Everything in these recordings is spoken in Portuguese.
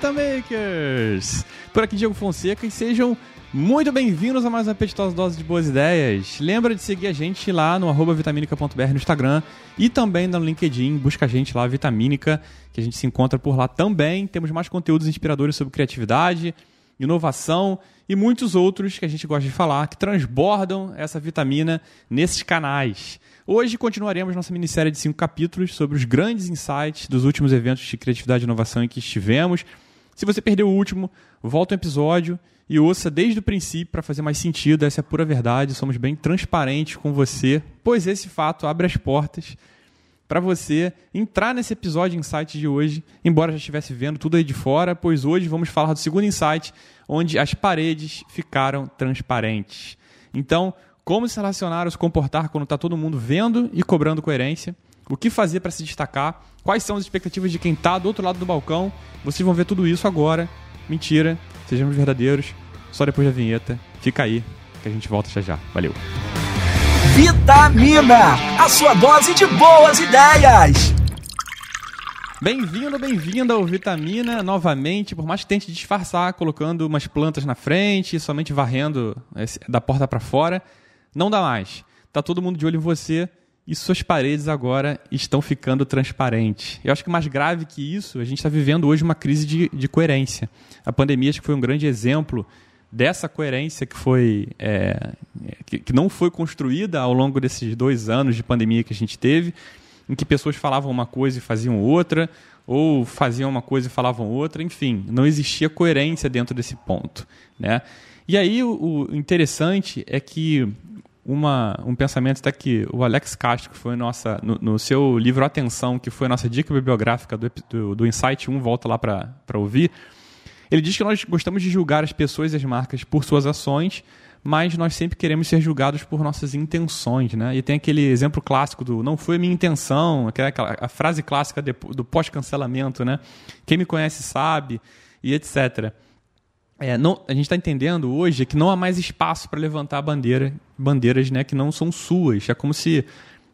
Vitamakers! Por aqui Diego Fonseca e sejam muito bem-vindos a mais uma apetitosa dose de boas ideias. Lembra de seguir a gente lá no arroba vitaminica.br no Instagram e também no LinkedIn, busca a gente lá, Vitamínica, que a gente se encontra por lá também. Temos mais conteúdos inspiradores sobre criatividade, inovação e muitos outros que a gente gosta de falar, que transbordam essa vitamina nesses canais. Hoje continuaremos nossa minissérie de cinco capítulos sobre os grandes insights dos últimos eventos de criatividade e inovação em que estivemos. Se você perdeu o último, volta um episódio e ouça desde o princípio para fazer mais sentido. Essa é a pura verdade. Somos bem transparentes com você, pois esse fato abre as portas para você entrar nesse episódio insight de hoje, embora já estivesse vendo tudo aí de fora, pois hoje vamos falar do segundo insight, onde as paredes ficaram transparentes. Então, como se relacionar ou se comportar quando está todo mundo vendo e cobrando coerência, o que fazer para se destacar, quais são as expectativas de quem está do outro lado do balcão. Vocês vão ver tudo isso agora. Mentira, sejamos verdadeiros, só depois da vinheta. Fica aí, que a gente volta já já. Valeu! Vitamina, a sua dose de boas ideias. Bem-vindo, bem-vinda ao Vitamina novamente, por mais que tente disfarçar colocando umas plantas na frente, somente varrendo da porta para fora. Não dá mais. Tá todo mundo de olho em você e suas paredes agora estão ficando transparentes. Eu acho que mais grave que isso, a gente está vivendo hoje uma crise de, de coerência. A pandemia acho que foi um grande exemplo dessa coerência que foi é, que, que, não foi construída ao longo desses dois anos de pandemia que a gente teve, em que pessoas falavam uma coisa e faziam outra, ou faziam uma coisa e falavam outra, enfim, não existia coerência dentro desse ponto, né? E aí o, o interessante é que uma, um pensamento até que o Alex Castro, que foi nossa, no, no, seu livro Atenção, que foi a nossa dica bibliográfica do, do, do Insight 1, volta lá para ouvir, ele diz que nós gostamos de julgar as pessoas e as marcas por suas ações, mas nós sempre queremos ser julgados por nossas intenções, né? E tem aquele exemplo clássico do não foi minha intenção, aquela, a frase clássica do pós-cancelamento, né? Quem me conhece sabe, e etc. É, não, a gente está entendendo hoje que não há mais espaço para levantar bandeira, bandeiras né, que não são suas. É como se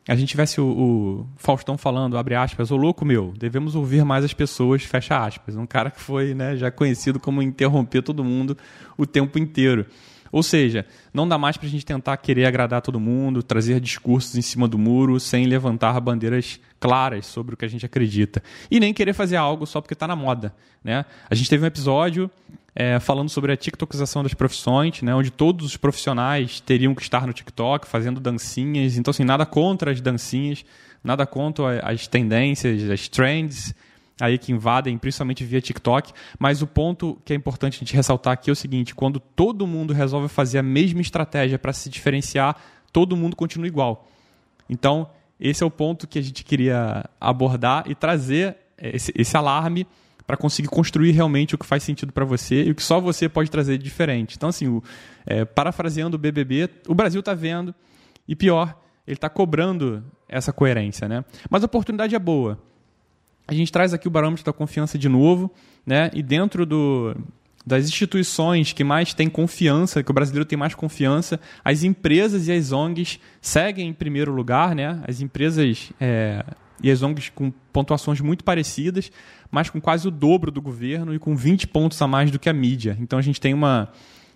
a gente tivesse o, o, Faustão falando, abre aspas, ô louco meu, devemos ouvir mais as pessoas, fecha aspas. Um cara que foi né, já conhecido como interromper todo mundo o tempo inteiro. Ou seja, não dá mais para a gente tentar querer agradar todo mundo, trazer discursos em cima do muro sem levantar bandeiras claras sobre o que a gente acredita. E nem querer fazer algo só porque está na moda. Né? A gente teve um episódio é, falando sobre a TikTokização das profissões, né, onde todos os profissionais teriam que estar no TikTok fazendo dancinhas. Então, assim, nada contra as dancinhas, nada contra as tendências, as trends aí que invadem, principalmente via TikTok. Mas o ponto que é importante a gente ressaltar aqui é o seguinte: quando todo mundo resolve fazer a mesma estratégia para se diferenciar, todo mundo continua igual. Então, esse é o ponto que a gente queria abordar e trazer esse, esse alarme para conseguir construir realmente o que faz sentido para você e o que só você pode trazer de diferente. Então, assim, o, é, parafraseando o BBB, o Brasil está vendo e pior, ele está cobrando essa coerência, né? Mas a oportunidade é boa. A gente traz aqui o barômetro da confiança de novo, né? E dentro do, das instituições que mais têm confiança, que o brasileiro tem mais confiança, as empresas e as ONGs seguem em primeiro lugar, né? As empresas é, e as ONGs com pontuações muito parecidas, mas com quase o dobro do governo e com 20 pontos a mais do que a mídia. Então a gente tem uma,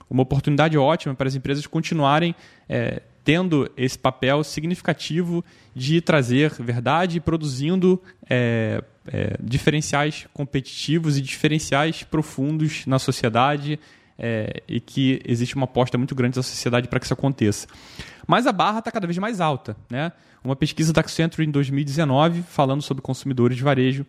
uma oportunidade ótima para as empresas continuarem é, tendo esse papel significativo de trazer verdade produzindo é, é, diferenciais competitivos e diferenciais profundos na sociedade é, e que existe uma aposta muito grande da sociedade para que isso aconteça. Mas a barra está cada vez mais alta. Né? Uma pesquisa da Accenture em 2019, falando sobre consumidores de varejo,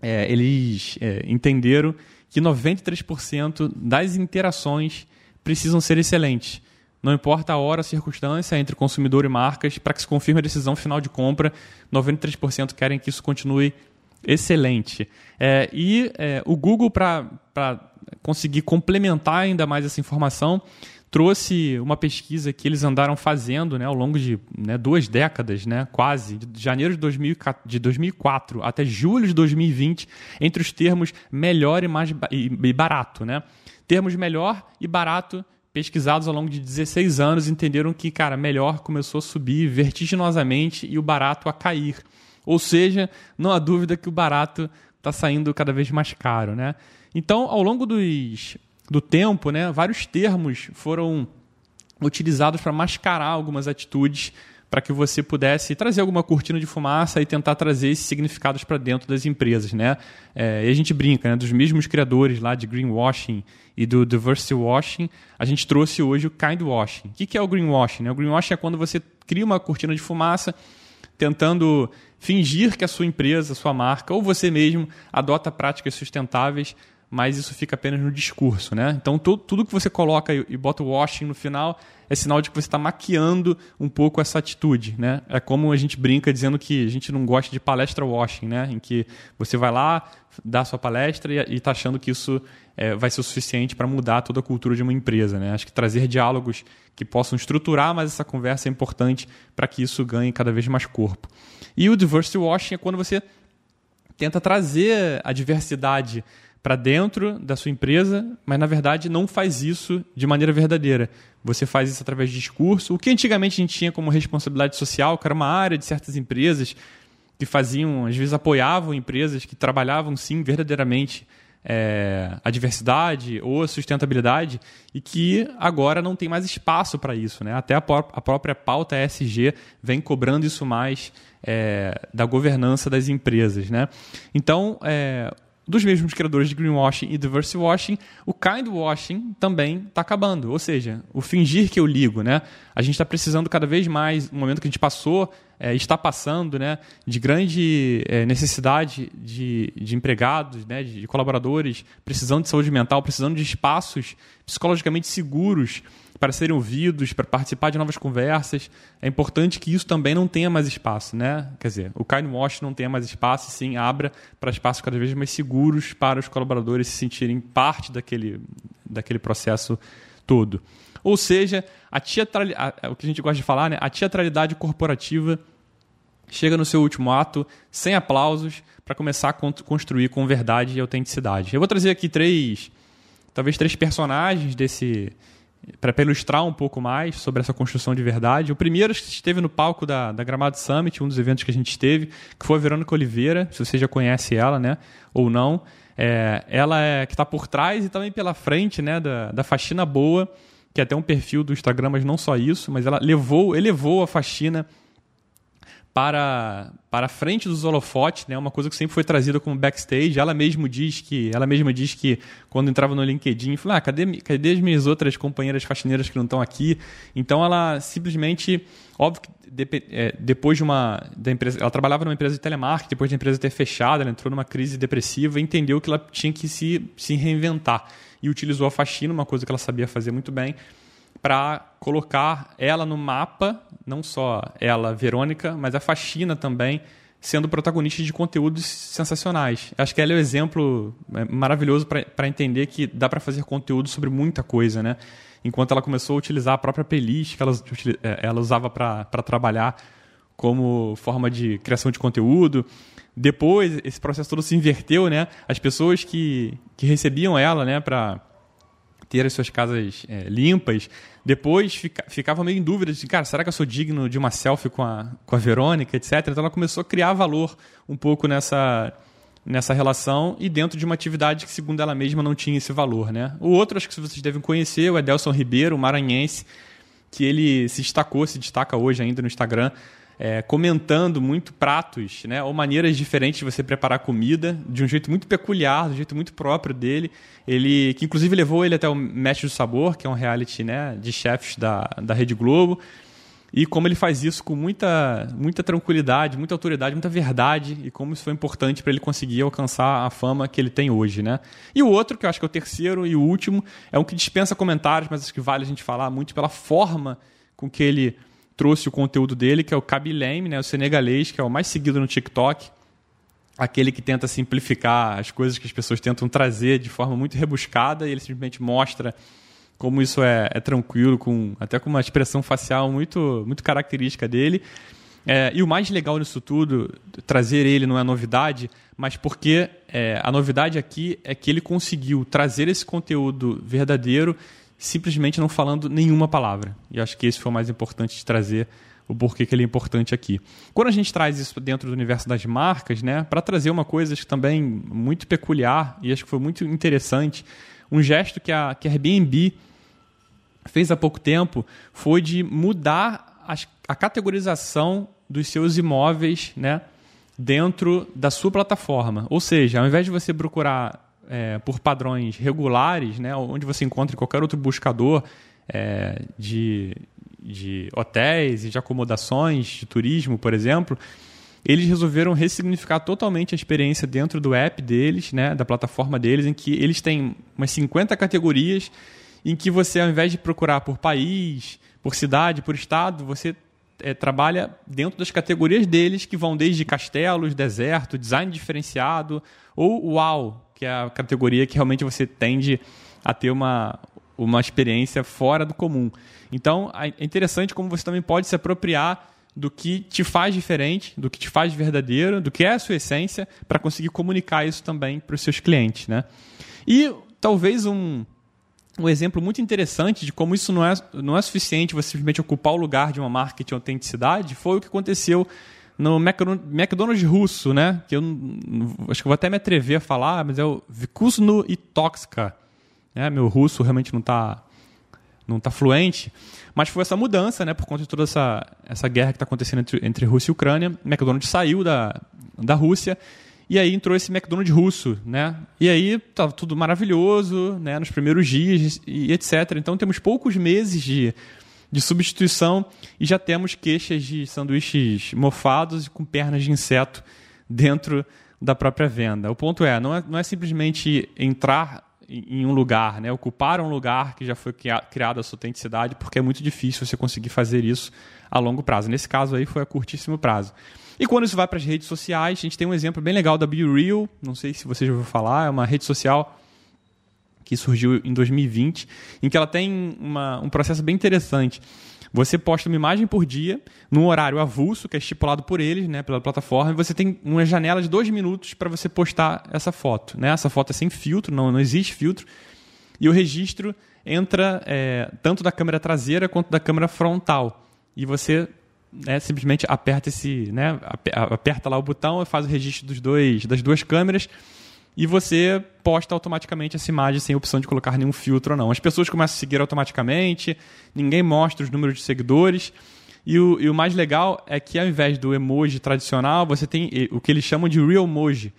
é, eles é, entenderam que 93% das interações precisam ser excelentes. Não importa a hora, a circunstância entre consumidor e marcas, para que se confirme a decisão final de compra, 93% querem que isso continue excelente. É, e é, o Google, para conseguir complementar ainda mais essa informação, trouxe uma pesquisa que eles andaram fazendo né, ao longo de né, duas décadas, né, quase, de janeiro de, 2000, de 2004 até julho de 2020, entre os termos melhor e mais e, barato. Né? Termos melhor e barato pesquisados ao longo de 16 anos entenderam que, cara, melhor começou a subir vertiginosamente e o barato a cair. Ou seja, não há dúvida que o barato está saindo cada vez mais caro, né? Então, ao longo dos, do tempo, né, vários termos foram utilizados para mascarar algumas atitudes para que você pudesse trazer alguma cortina de fumaça e tentar trazer esses significados para dentro das empresas, né? É, e a gente brinca, né? Dos mesmos criadores lá de greenwashing e do diversity washing, a gente trouxe hoje o kind washing. O que é o greenwashing? Né? O greenwashing é quando você cria uma cortina de fumaça tentando fingir que a sua empresa, a sua marca ou você mesmo adota práticas sustentáveis mas isso fica apenas no discurso, né? Então tu, tudo que você coloca e, e bota o washing no final é sinal de que você está maquiando um pouco essa atitude, né? É como a gente brinca dizendo que a gente não gosta de palestra washing, né? Em que você vai lá, dá sua palestra e está achando que isso é, vai ser o suficiente para mudar toda a cultura de uma empresa, né? Acho que trazer diálogos que possam estruturar mais essa conversa é importante para que isso ganhe cada vez mais corpo. E o diversity washing é quando você tenta trazer a diversidade para dentro da sua empresa, mas na verdade não faz isso de maneira verdadeira. Você faz isso através de discurso. O que antigamente a gente tinha como responsabilidade social, que era uma área de certas empresas que faziam, às vezes apoiavam empresas que trabalhavam sim verdadeiramente é, a diversidade ou a sustentabilidade e que agora não tem mais espaço para isso. Né? Até a, a, própria pauta ESG vem cobrando isso mais é, da governança das empresas. Né? Então, é, dos mesmos criadores de greenwashing e diversity washing, o kind washing também está acabando. Ou seja, o fingir que eu ligo, né? A gente está precisando cada vez mais, no momento que a gente passou, é, está passando, né, de grande é, necessidade de, de empregados, né, de, de colaboradores, precisando de saúde mental, precisando de espaços psicologicamente seguros para serem ouvidos, para participar de novas conversas. É importante que isso também não tenha mais espaço, né? Quer dizer, o Kind Wash não tenha mais espaço, sim abra para espaços cada vez mais seguros para os colaboradores se sentirem parte daquele, daquele processo todo. Ou seja, a teatralidade, o que a gente gosta de falar, né? A teatralidade corporativa chega no seu último ato, sem aplausos, para começar a construir com verdade e autenticidade. Eu vou trazer aqui três, talvez três personagens desse para ilustrar um pouco mais sobre essa construção de verdade. O primeiro que esteve no palco da, da Gramado Summit, um dos eventos que a gente teve, que foi a Verônica Oliveira, se você já conhece ela, né, ou não. É, ela é que está por trás e também pela frente, né, da, da faxina boa, que é até um perfil do Instagram, mas não só isso, mas ela levou, elevou a faxina para, para a frente dos holofotes, né? Uma coisa que sempre foi trazida como backstage. Ela mesma diz que ela mesma diz que quando entrava no LinkedIn, falou: "Ah, cadê, cadê as minhas outras companheiras faxineiras que não estão aqui?" Então ela simplesmente, óbvio que é, depois de uma da empresa, ela trabalhava numa empresa de telemarketing, depois da empresa ter fechado, ela entrou numa crise depressiva e entendeu que ela tinha que se se reinventar e utilizou a faxina, uma coisa que ela sabia fazer muito bem para colocar ela no mapa, não só ela, Verônica, mas a faxina também, sendo protagonista de conteúdos sensacionais. Acho que ela é um exemplo é, maravilhoso para entender que dá para fazer conteúdo sobre muita coisa, né? Enquanto ela começou a utilizar a própria playlist que ela, é, ela usava para trabalhar como forma de criação de conteúdo. Depois, esse processo todo se inverteu, né? As pessoas que, que recebiam ela, né, para ter as suas casas é, limpas. Depois fica, ficava meio em dúvida de, cara, será que eu sou digno de uma selfie com a, com a Verônica, etc. Então ela começou a criar valor um pouco nessa, nessa relação e dentro de uma atividade que, segundo ela mesma, não tinha esse valor. Né? O outro, acho que vocês devem conhecer, o Edelson Ribeiro, maranhense, que ele se destacou, se destaca hoje ainda no Instagram, é, comentando muito pratos, né, ou maneiras diferentes de você preparar comida, de um jeito muito peculiar, de um jeito muito próprio dele. Ele, que inclusive levou ele até o Mestre do Sabor, que é um reality né, de chefes da, da Rede Globo. E como ele faz isso com muita, muita tranquilidade, muita autoridade, muita verdade, e como isso foi importante para ele conseguir alcançar a fama que ele tem hoje. Né? E o outro, que eu acho que é o terceiro e o último, é um que dispensa comentários, mas acho que vale a gente falar muito pela forma com que ele trouxe o conteúdo dele, que é o Kabilem, né, o senegalês, que é o mais seguido no TikTok. Aquele que tenta simplificar as coisas que as pessoas tentam trazer de forma muito rebuscada e ele simplesmente mostra como isso é, é tranquilo, com até com uma expressão facial muito, muito característica dele. É, e o mais legal nisso tudo, trazer ele não é novidade, mas porque é, a novidade aqui é que ele conseguiu trazer esse conteúdo verdadeiro simplesmente não falando nenhuma palavra. E acho que esse foi o mais importante de trazer o porquê que ele é importante aqui. Quando a gente traz isso dentro do universo das marcas, né, para trazer uma coisa que também muito peculiar e acho que foi muito interessante, um gesto que a, que a Airbnb fez há pouco tempo foi de mudar as, a categorização dos seus imóveis, né, dentro da sua plataforma. Ou seja, ao invés de você procurar é, por padrões regulares, né, onde você encontra em qualquer outro buscador é, de, de hotéis e de acomodações, de turismo, por exemplo, eles resolveram ressignificar totalmente a experiência dentro do app deles, né, da plataforma deles, em que eles têm umas 50 categorias em que você, ao invés de procurar por país, por cidade, por estado, você é, trabalha dentro das categorias deles, que vão desde castelos, deserto, design diferenciado, ou UAU, que é a categoria que realmente você tende a ter uma, uma experiência fora do comum. Então, é interessante como você também pode se apropriar do que te faz diferente, do que te faz verdadeiro, do que é a sua essência, para conseguir comunicar isso também para os seus clientes. Né? E talvez um, um exemplo muito interessante de como isso não é, não é suficiente você simplesmente ocupar o lugar de uma marca de autenticidade foi o que aconteceu no McDonald's russo, né? Que eu acho que eu vou até me atrever a falar, mas é o Vkusno e Toxka. Né? Meu russo realmente não está não tá fluente, mas foi essa mudança, né? Por conta de toda essa, essa guerra que está acontecendo entre, entre Rússia e Ucrânia. McDonald's saiu da, da Rússia e aí entrou esse McDonald's russo, né? E aí estava tudo maravilhoso, né? Nos primeiros dias e etc. Então temos poucos meses de, de substituição e já temos queixas de sanduíches mofados e com pernas de inseto dentro da própria venda. O ponto é, não é, não é simplesmente entrar em um lugar, né? ocupar um lugar que já foi criado a sua autenticidade, porque é muito difícil você conseguir fazer isso a longo prazo. Nesse caso aí foi a curtíssimo prazo. E quando isso vai para as redes sociais, a gente tem um exemplo bem legal da BeReal, não sei se você já ouviu falar, é uma rede social que surgiu em 2020, em que ela tem uma, um processo bem interessante. Você posta uma imagem por dia, num horário avulso, que é estipulado por eles, né, pela plataforma, e você tem uma janela de dois minutos para você postar essa foto. Né? Essa foto é sem filtro, não, não existe filtro. E o registro entra é, tanto da câmera traseira quanto da câmera frontal. E você né, simplesmente aperta esse, né, aperta lá o botão e faz o registro dos dois, das duas câmeras e você posta automaticamente essa imagem sem opção de colocar nenhum filtro ou não. As pessoas começam a seguir automaticamente, ninguém mostra os números de seguidores. E o, e o mais legal é que ao invés do emoji tradicional, você tem o que eles chamam de real emoji,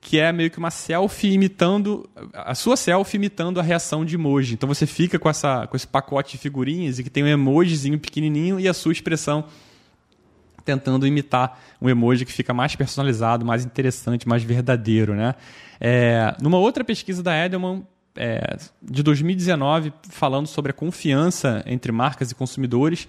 que é meio que uma selfie imitando a sua selfie imitando a reação de emoji. Então você fica com essa com esse pacote de figurinhas e que tem um emojizinho pequenininho e a sua expressão tentando imitar um emoji que fica mais personalizado, mais interessante, mais verdadeiro, né? É, numa outra pesquisa da Edelman, é, de 2019, falando sobre a confiança entre marcas e consumidores,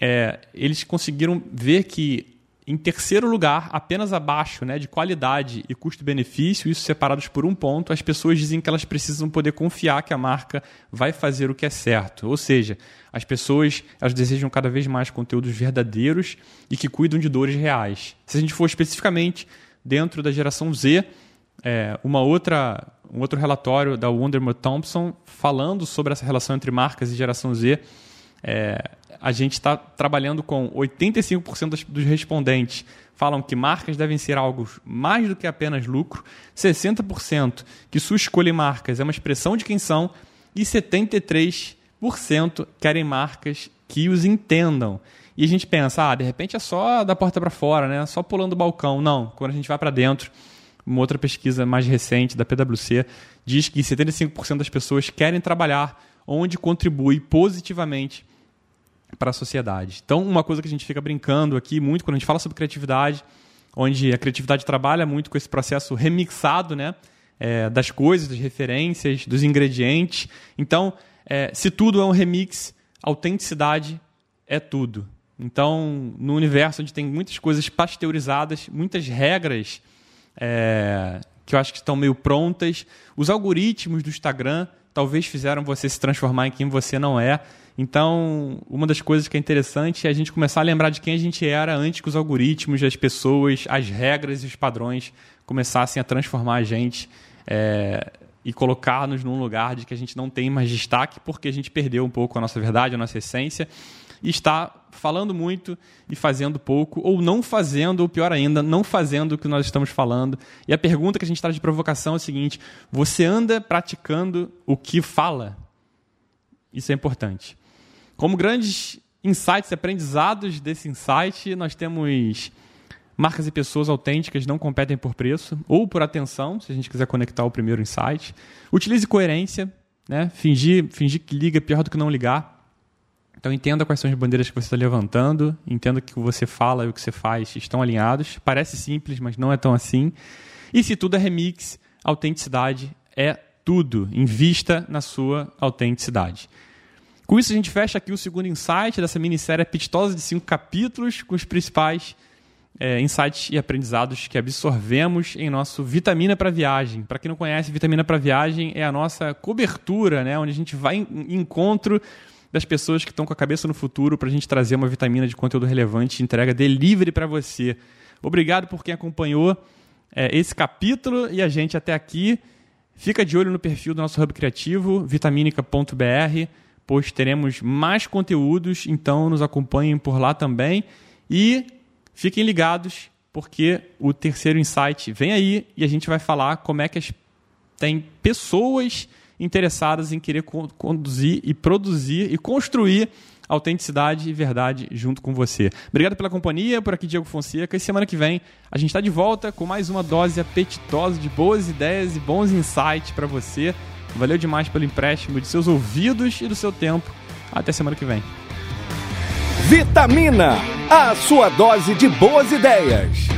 é, eles conseguiram ver que em terceiro lugar, apenas abaixo né, de qualidade e custo-benefício, isso separados por um ponto, as pessoas dizem que elas precisam poder confiar que a marca vai fazer o que é certo. Ou seja, as pessoas elas desejam cada vez mais conteúdos verdadeiros e que cuidam de dores reais. Se a gente for especificamente dentro da geração Z, é, uma outra, um outro relatório da Wonderman Thompson falando sobre essa relação entre marcas e geração Z é, a gente está trabalhando com 85% dos, respondentes falam que marcas devem ser algo mais do que apenas lucro, 60% que sua escolha em marcas é uma expressão de quem são e 73% querem marcas que os entendam. E a gente pensa, ah, de repente é só da porta para fora, né? Só pulando o balcão. Não, quando a gente vai para dentro, uma outra pesquisa mais recente da PwC diz que 75% das pessoas querem trabalhar onde contribui positivamente para a sociedade. Então, uma coisa que a gente fica brincando aqui muito quando a gente fala sobre criatividade, onde a criatividade trabalha muito com esse processo remixado, né? É, das coisas, das referências, dos ingredientes. Então, é, se tudo é um remix, autenticidade é tudo. Então, no universo onde tem muitas coisas pasteurizadas, muitas regras é, que eu acho que estão meio prontas, os algoritmos do Instagram talvez fizeram você se transformar em quem você não é. Então, uma das coisas que é interessante é a gente começar a lembrar de quem a gente era antes que os algoritmos, as pessoas, as regras e os padrões começassem a transformar a gente é, e colocar-nos num lugar de que a gente não tem mais destaque porque a gente perdeu um pouco a nossa verdade, a nossa essência e está falando muito e fazendo pouco, ou não fazendo, ou pior ainda, não fazendo o que nós estamos falando. E a pergunta que a gente traz de provocação é o seguinte: você anda praticando o que fala? Isso é importante. Como grandes insights, aprendizados desse insight, nós temos marcas e pessoas autênticas não competem por preço ou por atenção, se a gente quiser conectar o primeiro insight. Utilize coerência, né? Fingir, fingir que liga é pior do que não ligar. Então entenda quais são as bandeiras que você está levantando, entenda que o que você fala e o que você faz estão alinhados. Parece simples, mas não é tão assim. E se tudo é remix, autenticidade é tudo. Invista na sua autenticidade. Com isso, a gente fecha aqui o segundo insight dessa minissérie apetitosa de cinco capítulos, com os principais é, insights e aprendizados que absorvemos em nosso Vitamina para Viagem. Para quem não conhece, Vitamina para Viagem é a nossa cobertura, né, onde a gente vai em encontro das pessoas que estão com a cabeça no futuro para a gente trazer uma vitamina de conteúdo relevante entrega delivery para você. Obrigado por quem acompanhou é, esse capítulo e a gente até aqui. Fica de olho no perfil do nosso Hub Criativo, vitaminica.br pois teremos mais conteúdos, então nos acompanhem por lá também. E fiquem ligados, porque o terceiro insight vem aí e a gente vai falar como é que as... tem pessoas interessadas em querer conduzir e produzir e construir autenticidade e verdade junto com você. Obrigado pela companhia, por aqui Diego Fonseca. E semana que vem a gente está de volta com mais uma dose apetitosa de boas ideias e bons insights para você. Valeu demais pelo empréstimo de seus ouvidos e do seu tempo. Até semana que vem. Vitamina, a sua dose de boas ideias.